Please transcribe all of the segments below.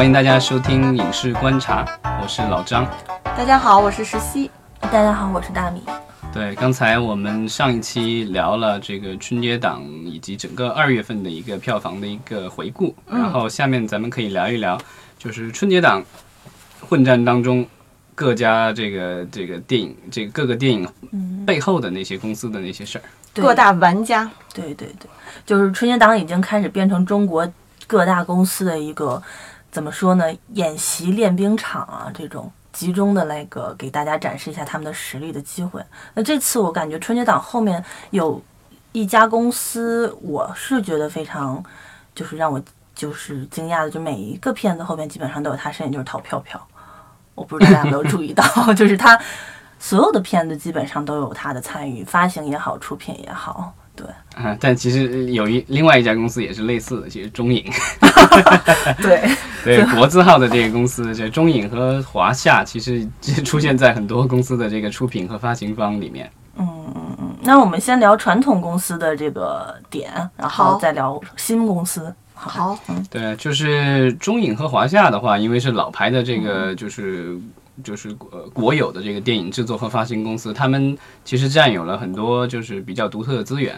欢迎大家收听《影视观察》，我是老张。大家好，我是石溪。大家好，我是大米。对，刚才我们上一期聊了这个春节档以及整个二月份的一个票房的一个回顾，然后下面咱们可以聊一聊，就是春节档混战当中各家这个这个电影这个各个电影背后的那些公司的那些事儿。对各大玩家，对对对，就是春节档已经开始变成中国各大公司的一个怎么说呢？演习练兵场啊，这种集中的那个给大家展示一下他们的实力的机会。那这次我感觉春节档后面有一家公司，我是觉得非常就是让我就是惊讶的，就每一个片子后面基本上都有他身影，就是淘票票。我不知道大家有没有注意到，就是他所有的片子基本上都有他的参与，发行也好，出品也好，对。啊，但其实有一另外一家公司也是类似的，其实中影，对，对国字号的这个公司，这中影和华夏其实出现在很多公司的这个出品和发行方里面。嗯嗯嗯。那我们先聊传统公司的这个点，然后再聊新公司。好，对，就是中影和华夏的话，因为是老牌的这个就是。就是国国有的这个电影制作和发行公司，他们其实占有了很多就是比较独特的资源，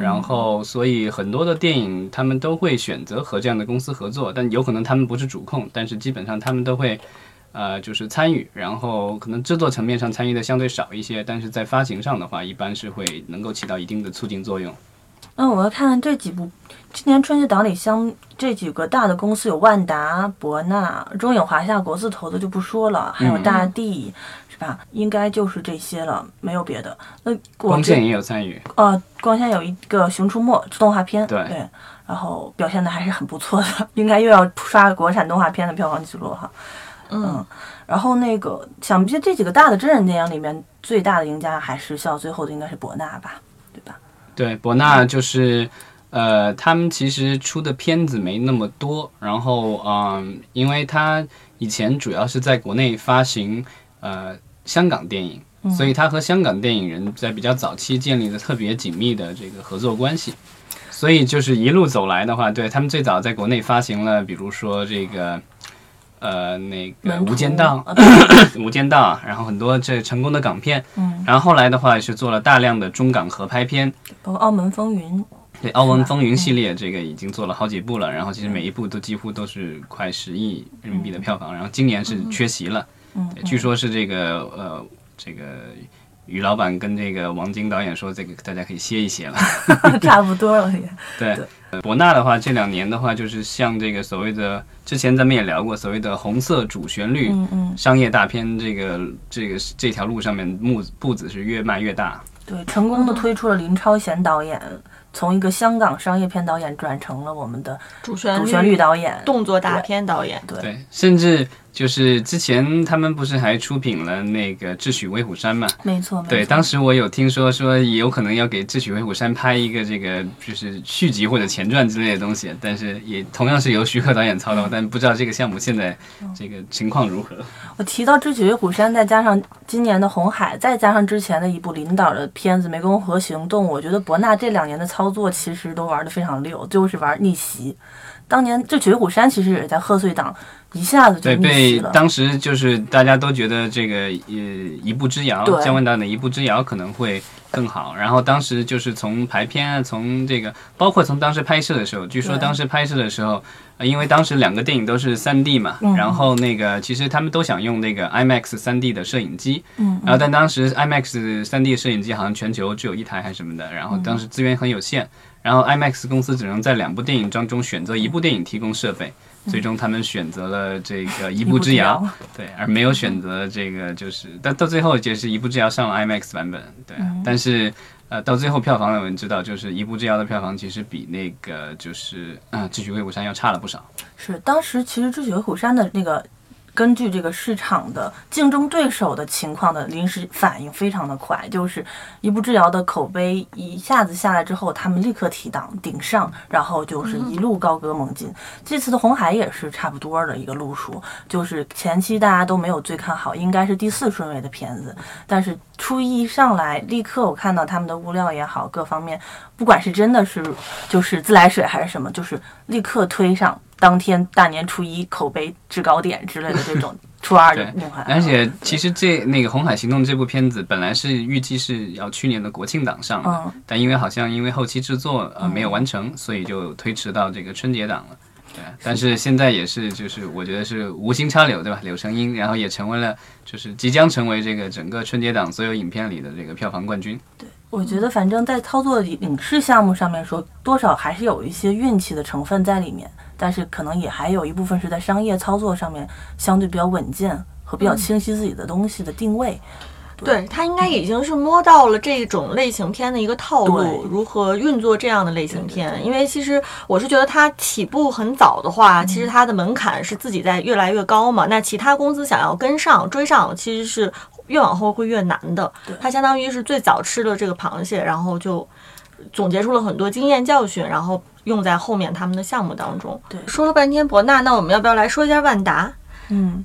然后所以很多的电影他们都会选择和这样的公司合作，但有可能他们不是主控，但是基本上他们都会呃就是参与，然后可能制作层面上参与的相对少一些，但是在发行上的话，一般是会能够起到一定的促进作用。那我们看看这几部今年春节档里相这几个大的公司有万达、博纳、中影、华夏、国字头的就不说了，还有大地，是吧？应该就是这些了，没有别的。那光线也有参与，呃，光线有一个《熊出没》动画片，对然后表现的还是很不错的，应该又要刷国产动画片的票房记录哈。嗯，然后那个想必这几个大的真人电影里面，最大的赢家还是笑到最后的应该是博纳吧，对吧？对，博纳就是，呃，他们其实出的片子没那么多，然后，嗯，因为他以前主要是在国内发行，呃，香港电影，所以他和香港电影人在比较早期建立了特别紧密的这个合作关系，所以就是一路走来的话，对他们最早在国内发行了，比如说这个。呃，那个《无间道》啊 《无间道》，然后很多这成功的港片，嗯，然后后来的话是做了大量的中港合拍片，包括《澳门风云》，对《澳门风云》系列，这个已经做了好几部了，然后其实每一部都几乎都是快十亿人民币的票房，然后今年是缺席了，据说是这个呃这个于老板跟这个王晶导演说，这个大家可以歇一歇了。差不多了也。对。博纳的话，这两年的话，就是像这个所谓的，之前咱们也聊过所谓的红色主旋律嗯嗯，商业大片，这个这个这条路上面步步子是越迈越大。对，成功的推出了林超贤导演，从一个香港商业片导演转成了我们的主旋律导演。动作大片导演，对，对，甚至就是之前他们不是还出品了那个《智取威虎山》嘛？没错，没对，当时我有听说说有可能要给《智取威虎山》拍一个这个就是续集或者前传之类的东西，但是也同样是由徐克导演操刀，但不知道这个项目现在这个情况如何。我提到《智取威虎山》，再加上今年的《红海》，再加上之前的一部领导的片子《湄公河行动》，我觉得博纳这两年的操作其实都玩的非常溜，就是玩逆袭。当年《智取威虎山》其实也是在贺岁档一下子就对，被。当时就是大家都觉得这个呃一步之遥，姜文导演的一步之遥可能会更好。然后当时就是从排片啊，从这个包括从当时拍摄的时候，据说当时拍摄的时候，呃因为当时两个电影都是3 D 嘛，嗯然后那个其实他们都想用那个 IMAX 3 D 的摄影机，嗯，然后但当时 IMAX 3 D 摄影机好像全球只有一台还是什么的，然后当时资源很有限，然后 IMAX 公司只能在两部电影当中选择一部电影提供设备，最终他们选择了这个 一一步之遥，对，而没有选择这个就是，但到最后就是一步之遥上了 IMAX 版本，对，但是。呃，到最后票房我们知道，就是《一步之遥》的票房其实比那个就是啊《智取威虎山》要差了不少。是当时其实《智取威虎山》的那个根据这个市场的竞争对手的情况的临时反应非常的快，就是一步之遥的口碑一下子下来之后，他们立刻提档顶上，然后就是一路高歌猛进。这次的红海也是差不多的一个路数，就是前期大家都没有最看好，应该是第四顺位的片子，但是初一上来，立刻我看到他们的物料也好，各方面不管是真的是就是自来水还是什么，就是立刻推上。当天大年初一口碑制高点之类的这种 初二的对那款。而且其实这那个《红海行动》这部片子本来是预计是要去年的国庆档上的，嗯但因为好像因为后期制作呃没有完成，所以就推迟到这个春节档了。对，但是现在也是就是我觉得是无心插柳，对吧？柳成荫，然后也成为了就是即将成为这个整个春节档所有影片里的这个票房冠军。对我觉得反正在操作影视项目上面说，多少还是有一些运气的成分在里面，但是可能也还有一部分是在商业操作上面相对比较稳健和比较清晰自己的东西的定位。对他应该已经是摸到了这种类型片的一个套路，如何运作这样的类型片。因为其实我是觉得它起步很早的话，其实它的门槛是自己在越来越高嘛。那其他公司想要跟上追上，其实是越往后会越难的。它相当于是最早吃了这个螃蟹，然后就总结出了很多经验教训，然后用在后面他们的项目当中。对说了半天博纳，那我们要不要来说一下万达？嗯，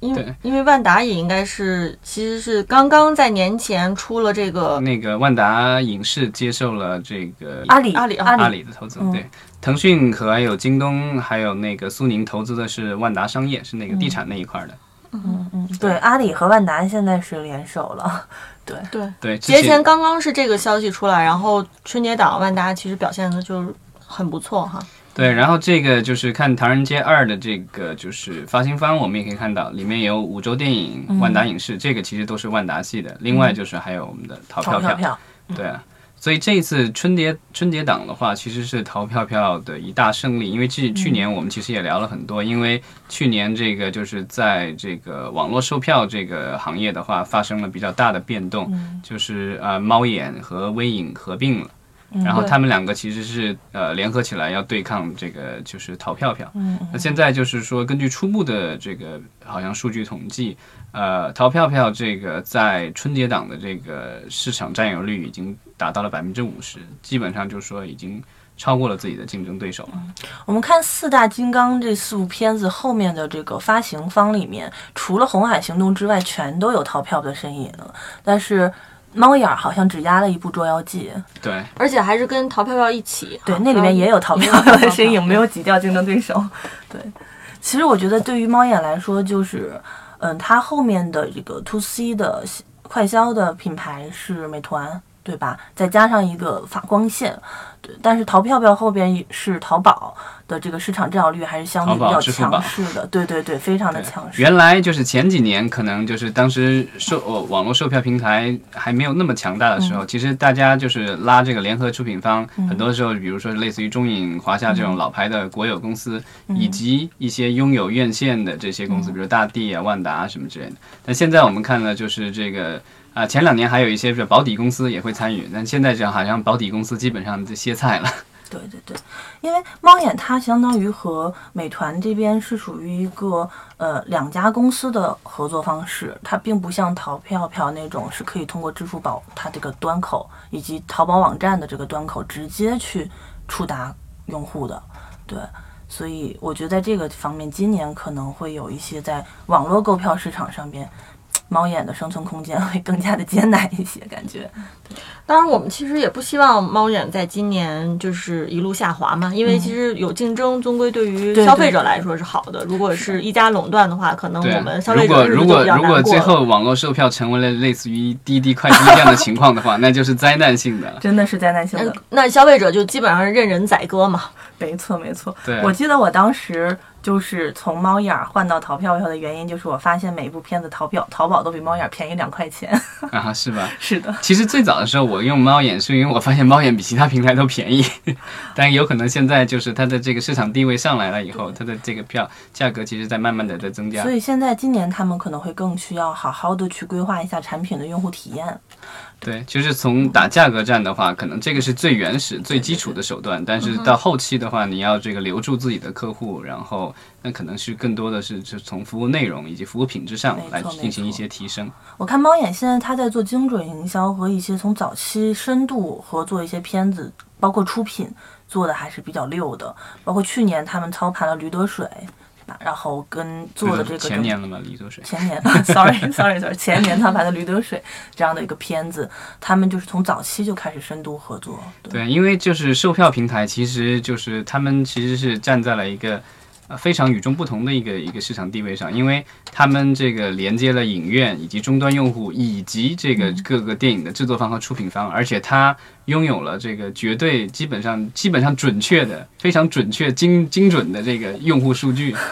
因为因为万达也应该是，其实是刚刚在年前出了这个那个万达影视接受了这个阿里阿里啊阿阿里的投资，嗯对，腾讯和还有京东还有那个苏宁投资的是万达商业，是那个地产那一块的。嗯嗯，对，阿里和万达现在是联手了。对，对。对，节前刚刚是这个消息出来，然后春节档万达其实表现的就是很不错哈。对，然后这个就是看《唐人街二》的这个就是发行方，我们也可以看到里面有五洲电影、万达影视，这个其实都是万达系的。另外就是还有我们的淘票票，淘票票，对啊。所以这一次春节春节档的话，其实是淘票票的一大胜利，因为去去年我们其实也聊了很多，因为去年这个就是在这个网络售票这个行业的话，发生了比较大的变动，就是呃猫眼和微影合并了。然后他们两个其实是呃联合起来要对抗这个就是淘票票。嗯那现在就是说，根据初步的这个好像数据统计，呃，淘票票这个在春节档的这个市场占有率已经达到了百分之五十，基本上就是说已经超过了自己的竞争对手了。我们看四大金刚这四部片子后面的这个发行方里面，除了《红海行动》之外，全都有淘票的身影。但是猫眼儿好像只压了一部《捉妖记》，对，而且还是跟淘票票一起。对，那里面也有淘票票的身影，没有挤掉竞争对手。对，其实我觉得对于猫眼来说，就是嗯，它后面的这个 to C 的快销的品牌是美团，对吧？再加上一个发光线，对，但是淘票票后边是淘宝的这个市场占有率还是相对比较强势的，对对对，非常的强势。原来就是前几年，可能就是当时售、呃、网络售票平台还没有那么强大的时候，其实大家就是拉这个联合出品方，很多时候，比如说类似于中影、华夏这种老牌的国有公司，以及一些拥有院线的这些公司，比如大地啊、万达啊什么之类的。但现在我们看呢，就是这个。啊，前两年还有一些是保底公司也会参与，但现在这样好像保底公司基本上就歇菜了。对对对，因为猫眼它相当于和美团这边是属于一个呃两家公司的合作方式，它并不像淘票票那种是可以通过支付宝它这个端口以及淘宝网站的这个端口直接去触达用户的，对。所以我觉得在这个方面，今年可能会有一些在网络购票市场上边，猫眼的生存空间会更加的艰难一些，感觉。当然，我们其实也不希望猫眼在今年就是一路下滑嘛，因为其实有竞争，终归对于消费者来说是好的。如果是一家垄断的话，可能我们，消费者如果如果如果最。后网络售票成为了类似于滴滴快滴这样的情况的话，那就是灾难性的了。真的是灾难性的嗯，那消费者就基本上是任人宰割嘛。没错，没错。对我记得我当时就是从猫眼儿换到淘票票的原因，就是我发现每一部片子淘票淘宝都比猫眼儿便宜两块钱。啊，是吧？是的，其实最早的时候，我用猫眼是因为我发现猫眼比其他平台都便宜，但有可能现在就是它的这个市场地位上来了以后，它的这个票价格其实在慢慢的在增加所。以现在今年他们可能会更需要好好的去规划一下产品的用户体验。对，就是从打价格战的话，可能这个是最原始、最基础的手段，但是到后期的话，你要这个留住自己的客户，然后那可能是更多的是就从服务内容以及服务品质上来进行一些提升。我看猫眼现在他在做精准营销和一些从早期深度合作一些片子，包括出品做的还是比较溜的。包括去年他们操盘了《驴得水》，是吧？然后跟做的这个前年了嘛，驴得水。前年，sorry sorry sorry，前年他拍的《驴得水》这样的一个片子，他们就是从早期就开始深度合作。对，对，因为就是售票平台，其实就是他们其实是站在了一个呃非常与众不同的一个一个市场地位上，因为他们这个连接了影院以及终端用户以及这个各个电影的制作方和出品方，而且它拥有了这个绝对基本上基本上准确的、非常准确、精精准的这个用户数据。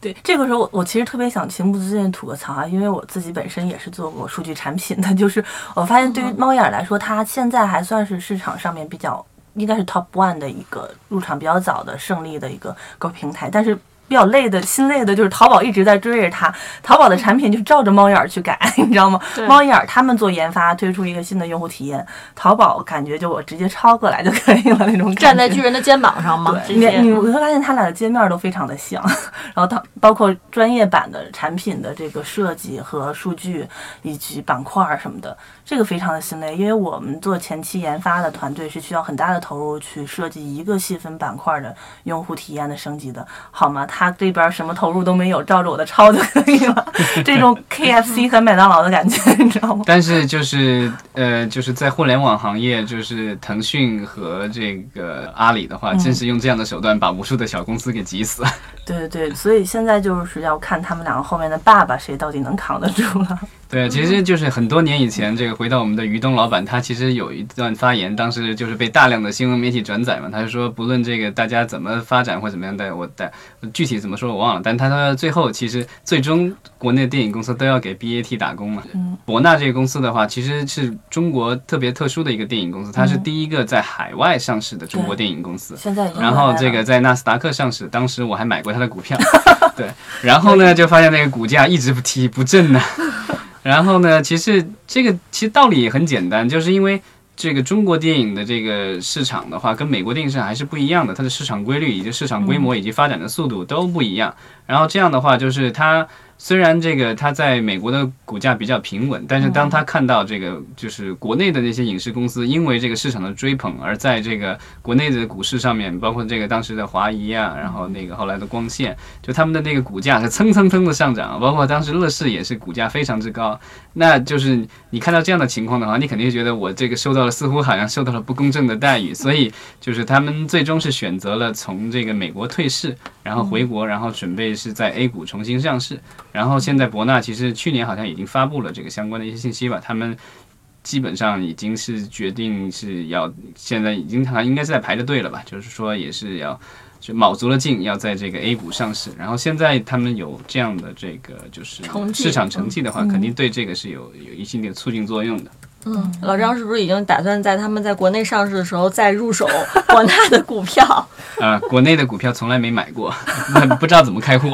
对，这个时候我我其实特别想情不自禁吐个槽啊，因为我自己本身也是做过数据产品的，就是我发现对于猫眼儿来说，它现在还算是市场上面比较应该是 top one 的一个入场比较早的胜利的一个个平台，但是。比较累的心累的就是淘宝一直在追着它，淘宝的产品就照着猫眼儿去改，你知道吗？猫眼儿他们做研发推出一个新的用户体验，淘宝感觉就我直接抄过来就可以了那种感觉。站在巨人的肩膀上吗？对，你你会发现它俩的界面都非常的像，然后它包括专业版的产品的这个设计和数据以及板块儿什么的，这个非常的心累，因为我们做前期研发的团队是需要很大的投入去设计一个细分板块的用户体验的升级的，好吗？他这边什么投入都没有，照着我的抄就可以了。这种 KFC 和麦当劳的感觉，你知道吗？但是就是呃，就是在互联网行业，就是腾讯和这个阿里的话，真是用这样的手段把无数的小公司给挤死。对对对，所以现在就是要看他们两个后面的爸爸谁到底能扛得住了。对，其实就是很多年以前，这个回到我们的于东老板，他其实有一段发言，当时就是被大量的新闻媒体转载嘛。他就说，不论这个大家怎么发展或怎么样的，我的具体怎么说我忘了，但他说最后其实最终国内电影公司都要给 BAT 打工嘛。博纳这个公司的话，其实是中国特别特殊的一个电影公司，它是第一个在海外上市的中国电影公司。现在然后这个在纳斯达克上市，当时我还买过它的股票。对，然后呢，就发现那个股价一直不提不振呢。然后呢，其实这个其实道理也很简单，就是因为这个中国电影的这个市场的话，跟美国电影市场还是不一样的，它的市场规律以及市场规模以及发展的速度都不一样。然后这样的话，就是它。虽然这个它在美国的股价比较平稳，但是当他看到这个就是国内的那些影视公司因为这个市场的追捧，而在这个国内的股市上面，包括这个当时的华谊啊，然后那个后来的光线，就他们的那个股价是蹭蹭蹭的上涨，包括当时乐视也是股价非常之高。那就是你看到这样的情况的话，你肯定觉得我这个受到了似乎好像受到了不公正的待遇，所以就是他们最终是选择了从这个美国退市，然后回国，然后准备是在 A 股重新上市。然后现在博纳其实去年好像已经发布了这个相关的一些信息吧，他们基本上已经是决定是要现在已经好像应该是在排着队了吧，就是说也是要就卯足了劲要在这个 A 股上市。然后现在他们有这样的这个就是市场成绩的话，肯定对这个是有有一定的促进作用的。嗯，老张是不是已经打算在他们在国内上市的时候再入手国纳的股票？啊，国内的股票从来没买过，不知道怎么开户。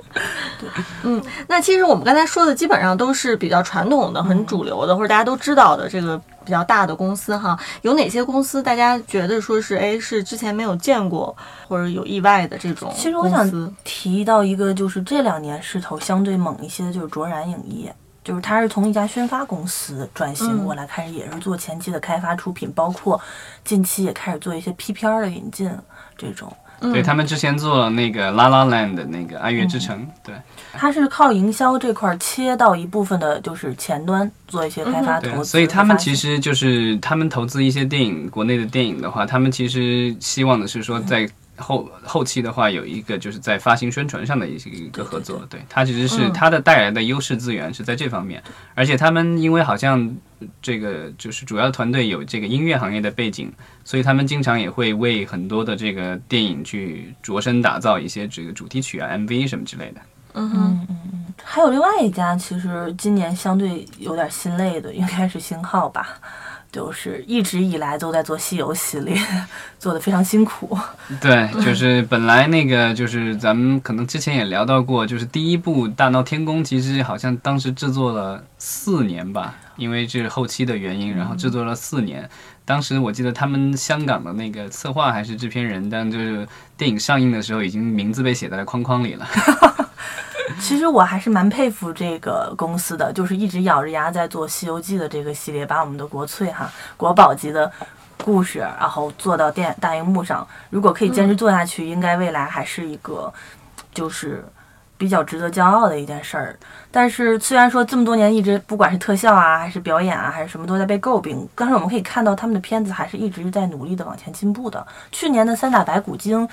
嗯，那其实我们刚才说的基本上都是比较传统的、很主流的，或者大家都知道的这个比较大的公司哈。有哪些公司大家觉得说是哎是之前没有见过或者有意外的这种？其实我想提到一个，就是这两年势头相对猛一些的，就是卓然影业，就是它是从一家宣发公司转型过来，开始也是做前期的开发出品，包括近期也开始做一些 P 片的引进这种。对他们之前做了那个《La La Land》的那个《爱乐之城》，对，他是靠营销这块切到一部分的，就是前端做一些开发投资。所以他们其实就是他们投资一些电影，国内的电影的话，他们其实希望的是说在后后期的话有一个就是在发行宣传上的一些一个合作。对，它其实是它的带来的优势资源是在这方面，而且他们因为好像。这个就是主要团队有这个音乐行业的背景，所以他们经常也会为很多的这个电影去着身打造一些这个主题曲啊、MV 什么之类的。嗯嗯嗯，还有另外一家，其实今年相对有点心累的，应该是星浩吧。就是一直以来都在做西游系列，做的非常辛苦。对，就是本来那个就是咱们可能之前也聊到过，就是第一部《大闹天宫》，其实好像当时制作了四年吧，因为这是后期的原因，然后制作了四年。当时我记得他们香港的那个策划还是制片人，但就是电影上映的时候，已经名字被写在了框框里了。其实我还是蛮佩服这个公司的，就是一直咬着牙在做《西游记》的这个系列，把我们的国粹哈、国宝级的故事，然后做到电大荧幕上。如果可以坚持做下去，应该未来还是一个就是比较值得骄傲的一件事儿。但是虽然说这么多年一直不管是特效啊，还是表演啊，还是什么都在被诟病，但是我们可以看到他们的片子还是一直在努力的往前进步的。去年的《三打白骨精》，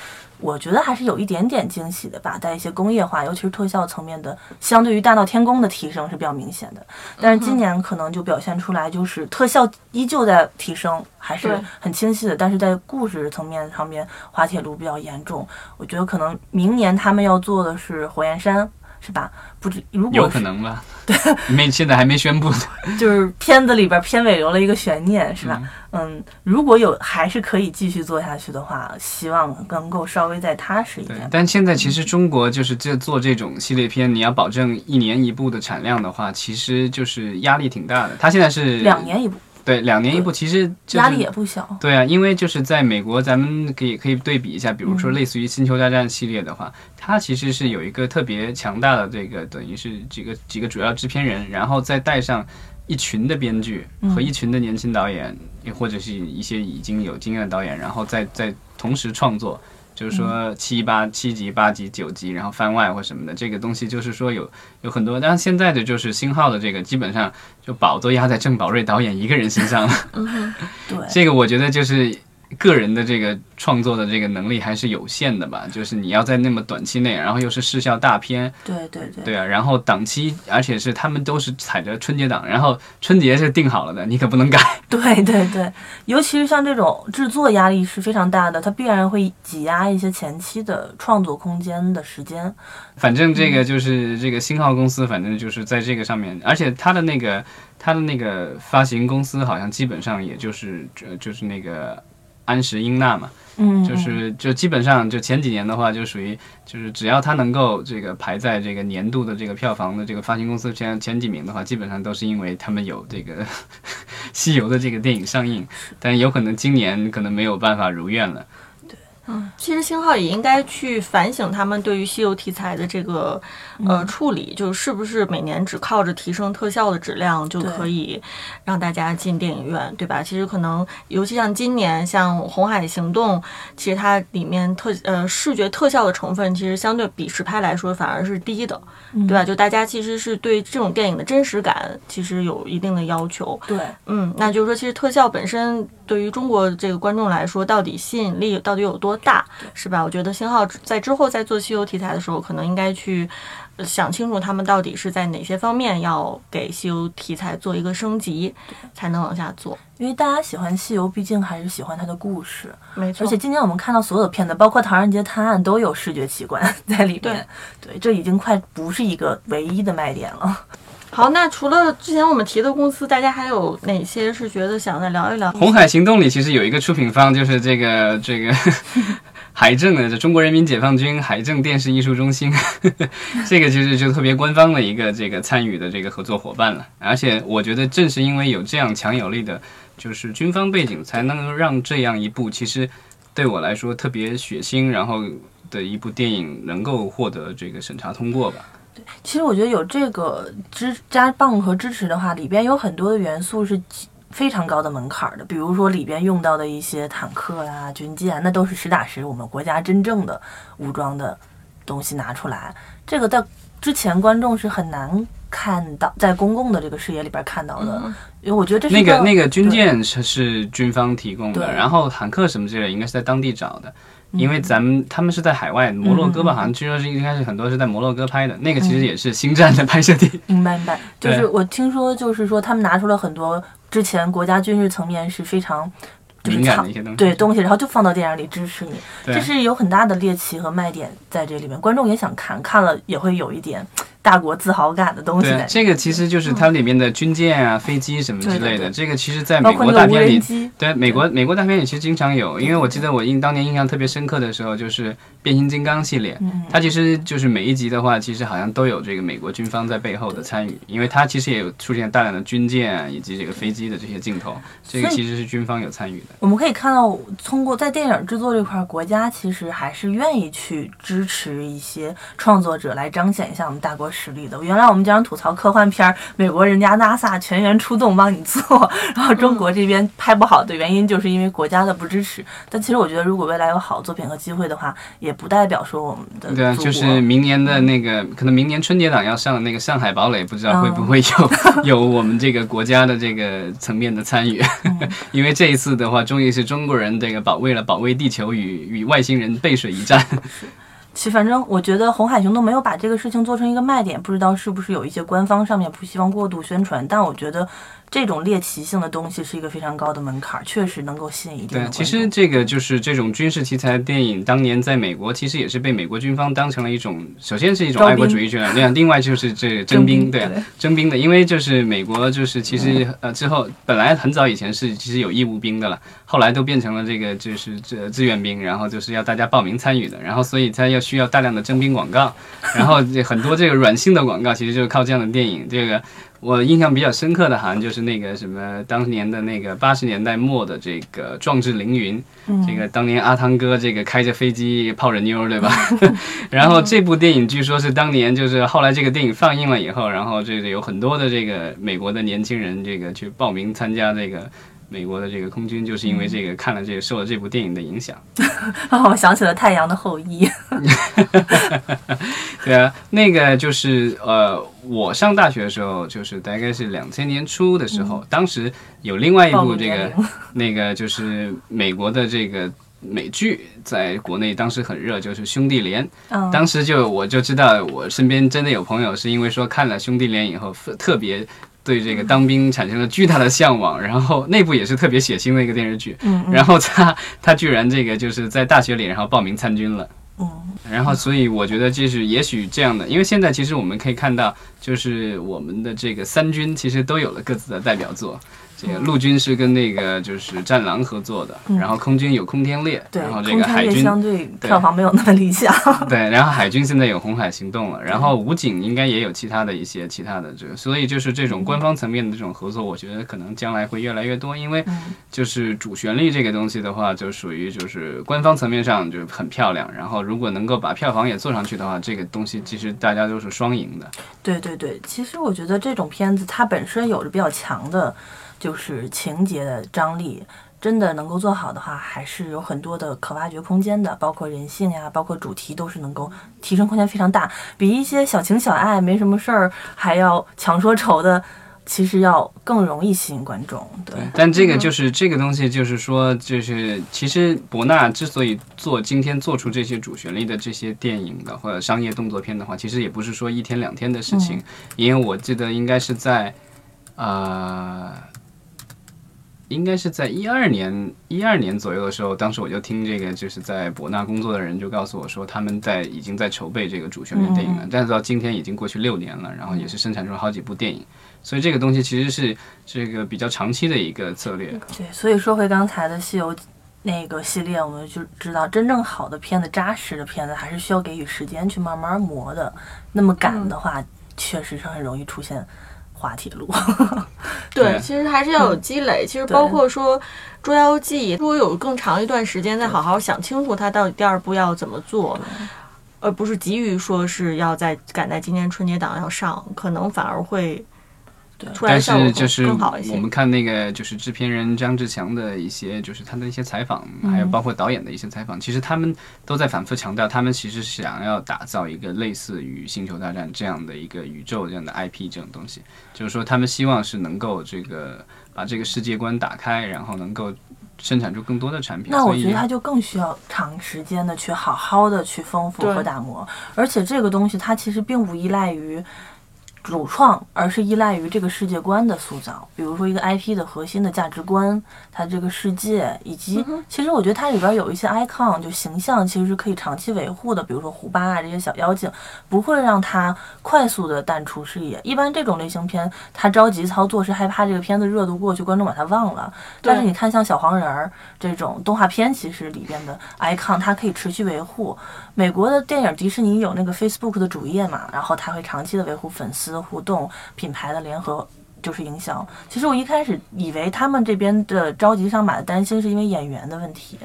我觉得还是有一点点惊喜的吧，在一些工业化，尤其是特效层面的，相对于《大闹天宫》的提升是比较明显的。但是今年可能就表现出来，就是特效依旧在提升，还是很清晰的，但是在故事层面上面滑铁卢比较严重。我觉得可能明年他们要做的是火焰山，是吧？不知如有果有可能吧？对，没现在还没宣布。就是片子里边片尾留了一个悬念，是吧？嗯，如果有还是可以继续做下去的话，希望能够稍微再踏实一对点，。但现在其实中国就是这做这种系列片，你要保证一年一部的产量的话，其实就是压力挺大的。它现在是两年一部，对两年一部，其实就是压力也不小。对啊，因为就是在美国，咱们可以可以对比一下，比如说嗯类似于《星球大战》系列的话，它其实是有一个特别强大的这个，等于是几个几个主要制片人，然后再带上一群的编剧和一群的年轻导演，也或者是一些已经有经验的导演，然后再再同时创作。就是说七八七级、八级、九级，然后番外或什么的，这个东西就是说有有很多。但是现在的就是星号的这个，基本上就宝都压在郑宝瑞导演一个人身上了。对，这个我觉得就是个人的这个创作的这个能力还是有限的吧，就是你要在那么短期内，然后又是视效大片，对对对。对啊，然后档期，而且是他们都是踩着春节档，然后春节是定好了的，你可不能改。对对对，尤其是像这种制作压力是非常大的，它必然会挤压一些前期的创作空间的时间。反正这嗯个就是这个新号公司，反正就是在这个上面，而且它的那个它的那个发行公司好像基本上也就是呃就是那个安石英娜嘛，嗯，就是就基本上就前几年的话，就属于就是只要它能够这个排在这个年度的这个票房的这个发行公司前前几名的话，基本上都是因为他们有这个 西游的这个电影上映，但有可能今年可能没有办法如愿了。其实星号也应该去反省他们对于西游题材的这个呃处理，就是是不是每年只靠着提升特效的质量就可以让大家进电影院，对吧？其实可能，尤其像今年像《红海行动》，其实它里面特呃视觉特效的成分，其实相对比实拍来说反而是低的，对吧？就大家其实是对这种电影的真实感其实有一定的要求。对，嗯，那就是说，其实特效本身对于中国这个观众来说，到底吸引力到底有多大，是吧？我觉得星浩在之后在做西游题材的时候，可能应该去呃想清楚他们到底是在哪些方面要给西游题材做一个升级，才能往下做。因为大家喜欢西游，毕竟还是喜欢它的故事。没错，而且今年我们看到所有的片子，包括《唐人街探案》，都有视觉奇观 在里面。对，这已经快不是一个唯一的卖点了。好，那除了之前我们提的公司，大家还有哪些是觉得想再聊一聊？红海行动里其实有一个出品方，就是这个这个 海政的这中国人民解放军海政电视艺术中心，这个就是就特别官方的一个这个参与的这个合作伙伴了。而且我觉得正是因为有这样强有力的，就是军方背景，才能够让这样一部其实对我来说特别血腥，然后的一部电影能够获得这个审查通过吧。其实我觉得有这个支加棒和支持的话，里边有很多的元素是非常高的门槛儿的，比如说里边用到的一些坦克啊、军舰，那都是实打实我们国家真正的武装的东西拿出来。这个在之前观众是很难看到，在公共的这个视野里边看到的，因为我觉得这是那个那个军舰是是军方提供的，然后坦克什么之类应该是在当地找的，因为咱们他们是在海外摩洛哥吧，好像据说是一开始很多是在摩洛哥拍的，那个其实也是星战的拍摄地。明白。明白，就是我听说，就是说他们拿出了很多之前国家军事层面是非常就是敏感的一些东西。对东西，然后就放到电影里支持你，这是有很大的猎奇和卖点在这里面，观众也想看，看了也会有一点大国自豪感的东西对，这个其实就是它里面的军舰啊、飞机什么之类的，这个其实在美国大片里，对美国美国大片里其实经常有，因为我记得我印当年印象特别深刻的时候，就是变形金刚系列，嗯，它其实就是每一集的话，其实好像都有这个美国军方在背后的参与，因为它其实也有出现大量的军舰啊以及这个飞机的这些镜头，这个其实是军方有参与的。我们可以看到，通过在电影制作这块儿，国家其实还是愿意去支持一些创作者，来彰显一下我们大国实力的。原来我们经常吐槽科幻片儿，美国人家 NASA 全员出动帮你做，然后中国这边拍不好的原因就是因为国家的不支持。但其实我觉得，如果未来有好作品和机会的话，也不代表说我们的对啊，就是明年的那个，可能明年春节档要上的那个《上海堡垒》，不知道会不会有、有我们这个国家的这个层面的参与。因为这一次的话，终于是中国人这个保为了保卫地球与与外星人背水一战。其反正我觉得红海行动没有把这个事情做成一个卖点，不知道是不是有一些官方上面不希望过度宣传，但我觉得这种猎奇性的东西是一个非常高的门槛，确实能够吸引一定的对，其实这个就是这种军事题材的电影，当年在美国其实也是被美国军方当成了一种，首先是一种爱国主义战略，另外就是这个征兵，对啊征兵的，因为就是美国就是其实呃之后本来很早以前是其实有义务兵的了，后来都变成了这个就是这志愿兵，然后就是要大家报名参与的，然后所以它要需要大量的征兵广告，然后这很多这个软性的广告其实就是靠这样的电影，这个我印象比较深刻的好像就是那个什么当年的那个八十年代末的这个壮志凌云，这个当年阿汤哥这个开着飞机泡着妞，对吧？然后这部电影据说是当年就是后来这个电影放映了以后，然后这个有很多的这个美国的年轻人这个去报名参加这个。美国的这个空军就是因为这个看了这个受了这部电影的影响，让 我想起了《太阳的后裔》。对啊，那个就是呃，我上大学的时候，就是大概是两千年初的时候，当时有另外一部这个 那个就是美国的这个美剧，在国内当时很热，就是《兄弟连》。嗯，当时就我就知道，我身边真的有朋友是因为说看了《兄弟连》以后，特别对这个当兵产生了巨大的向往，然后那部也是特别血腥的一个电视剧。嗯然后他他居然这个就是在大学里，然后报名参军了。嗯，然后，所以我觉得这是也许这样的，因为现在其实我们可以看到，就是我们的这个三军其实都有了各自的代表作。这个陆军是跟那个就是战狼合作的，嗯然后空军有空天猎，然后这个海军相对票房没有那么理想。对，然后海军现在有红海行动了，然后武警应该也有其他的一些其他的这个，所以就是这种官方层面的这种合作，我觉得可能将来会越来越多，因为嗯就是主旋律这个东西的话，就属于就是官方层面上就很漂亮，然后如果能够把票房也做上去的话，这个东西其实大家都是双赢的。对对对，其实我觉得这种片子它本身有着比较强的，就是情节的张力。真的能够做好的话，还是有很多的可挖掘空间的，包括人性呀，包括主题都是能够提升空间非常大，比一些小情小爱没什么事儿还要强说愁的，其实要更容易吸引观众。对，但这个就是这个东西，就是说，就是其实博纳之所以做今天做出这些主旋律的这些电影的或者商业动作片的话，其实也不是说一天两天的事情，因为我记得应该是在，呃。应该是在一二年一二年左右的时候，当时我就听这个就是在博纳工作的人就告诉我说，他们在已经在筹备这个主旋律电影了，但是到今天已经过去六年了，然后也是生产出了好几部电影，所以这个东西其实是这个比较长期的一个策略。对，所以说回刚才的《西游》那个系列，我们就知道，真正好的片子、扎实的片子，还是需要给予时间去慢慢磨的。那么赶的话，确实是很容易出现滑铁卢。对对，其实还是要有积累。其实包括说《捉妖记》，如果有更长一段时间再好好想清楚它到底第二部要怎么做，而不是急于说是要在赶在今年春节档要上，可能反而会出来的效果是就是更好一些。我们看那个就是制片人张志强的一些就是他的一些采访，嗯还有包括导演的一些采访，其实他们都在反复强调，他们其实想要打造一个类似于《星球大战》这样的一个宇宙这样的 IP 这种东西，就是说他们希望是能够这个把这个世界观打开，然后能够生产出更多的产品。那我觉得它就更需要长时间的去好好的去丰富和打磨，而且这个东西它其实并不依赖于主创，而是依赖于这个世界观的塑造。比如说一个 IP 的核心的价值观，它这个世界，以及其实我觉得它里边有一些 icon 就形象，其实是可以长期维护的。比如说胡巴啊这些小妖精，不会让它快速的淡出视野。一般这种类型片，它着急操作是害怕这个片子热度过去，观众把它忘了。但是你看像小黄人儿这种动画片，其实里边的 icon 它可以持续维护。美国的电影迪士尼有那个 Facebook 的主页嘛，然后它会长期的维护粉丝互动、品牌的联合就是营销。其实我一开始以为他们这边的着急上马的担心是因为演员的问题，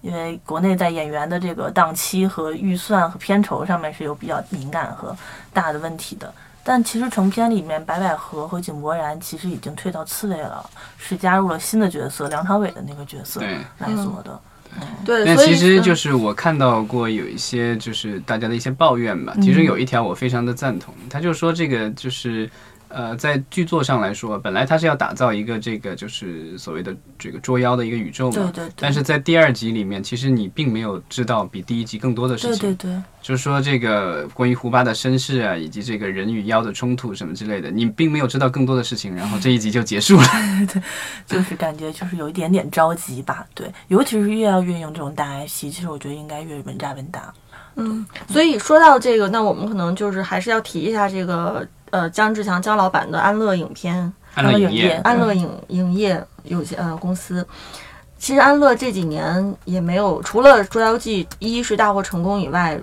因为国内在演员的这个档期和预算和片酬上面是有比较敏感和大的问题的。但其实成片里面，白百合和井柏然其实已经退到次位了，是加入了新的角色梁朝伟的那个角色来做的。对，那其实就是我看到过有一些就是大家的一些抱怨吧，其中有一条我非常的赞同，他就说这个就是。呃，在剧作上来说，本来他是要打造一个这个就是所谓的这个捉妖的一个宇宙嘛，对对对但是在第二集里面，其实你并没有知道比第一集更多的事情。对对对，就是说这个关于胡巴的身世啊，以及这个人与妖的冲突什么之类的，你并没有知道更多的事情，然后这一集就结束了。对就是感觉就是有一点点着急吧。对，尤其是越要运用这种大 IP，其实我觉得应该越稳扎稳打。嗯，所以说到这个，那我们可能就是还是要提一下这个呃姜志强姜老板的安乐影片，安乐影业安乐影影影业有限呃公司。其实安乐这几年也没有，除了《捉妖记》一是大获成功以外，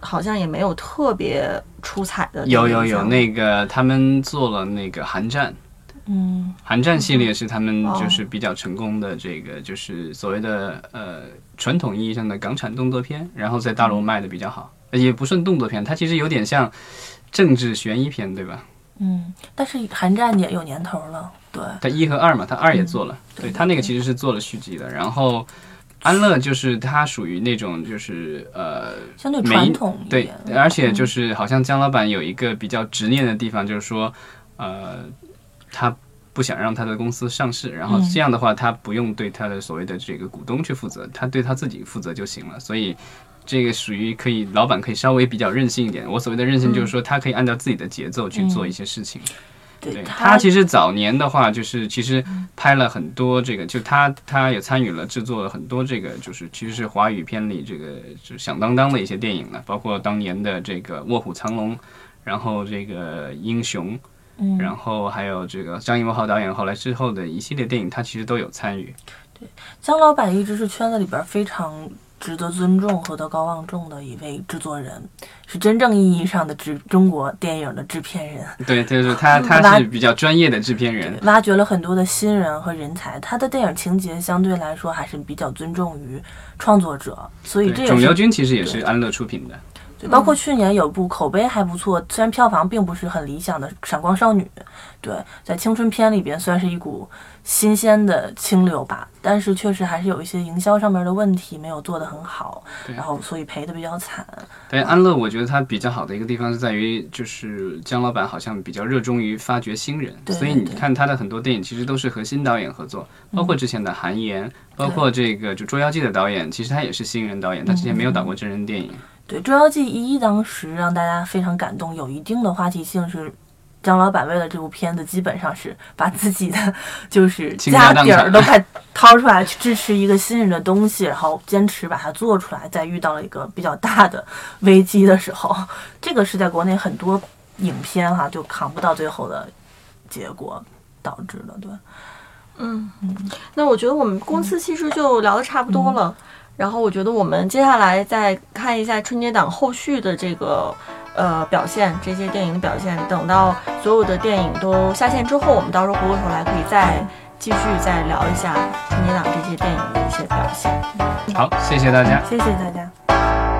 好像也没有特别出彩的。有有有，那个他们做了那个寒战，嗯，寒战系列是他们哦就是比较成功的这个就是所谓的呃传统意义上的港产动作片，然后在大陆卖的比较好，也不算动作片，它其实有点像政治悬疑片，对吧？嗯，但是寒战也有年头了，对，它一和二嘛，它二也做了，对对它那个其实是做了续集的，然后。安乐就是它属于那种就是呃相对传统一对。，而且就是好像姜老板有一个比较执念的地方，就是说，呃，他不想让他的公司上市，然后嗯这样的话，他不用对他的所谓的这个股东去负责，他对他自己负责就行了。所以这个属于可以，老板可以稍微比较任性一点。我所谓的任性，就是说他可以按照自己的节奏去做一些事情。对对他其实早年的话，就是其实拍了很多这个，就他他也参与了制作了很多这个，就是其实是华语片里这个就响当当的一些电影了，包括当年的这个《卧虎藏龙》，然后这个《英雄》，嗯，然后还有这个张艺谋好导演后来之后的一系列电影，他其实都有参与。对姜老板一直是圈子里边非常值得尊重和德高望重的一位制作人，是真正意义上的制中国电影的制片人，对，就是他 他是比较专业的制片人。挖掘了很多的新人和人才。他的电影情节相对来说还是比较尊重于创作者，所以这对，也是肿瘤君其实也是安乐出品的。对，包括去年有部口碑还不错，虽然票房并不是很理想的《闪光少女》，对，在青春片里边算是一股新鲜的清流吧，但是确实还是有一些营销上面的问题没有做得很好，然后所以赔的比较惨。但安乐，我觉得它比较好的一个地方是在于，就是姜老板好像比较热衷于发掘新人，对所以你看他的很多电影其实都是和新导演合作，包括之前的韩延，包括这个就《捉妖记》的导演，其实他也是新人导演，他之前没有导过真人电影。对《捉妖记一》当时让大家非常感动，有一定的话题性是。张老板为了这部片子，基本上是把自己的就是家底儿都快掏出来去支持一个新人的东西，然后坚持把它做出来。在遇到了一个比较大的危机的时候，这个是在国内很多影片哈就扛不到最后的结果导致的。对，嗯，那我觉得我们公司其实就聊的差不多了。然后我觉得我们接下来再看一下春节档后续的这个呃表现，这些电影的表现。等到所有的电影都下线之后，我们到时候回过头来可以再继续再聊一下春节档这些电影的一些表现。好，谢谢大家。谢谢大家。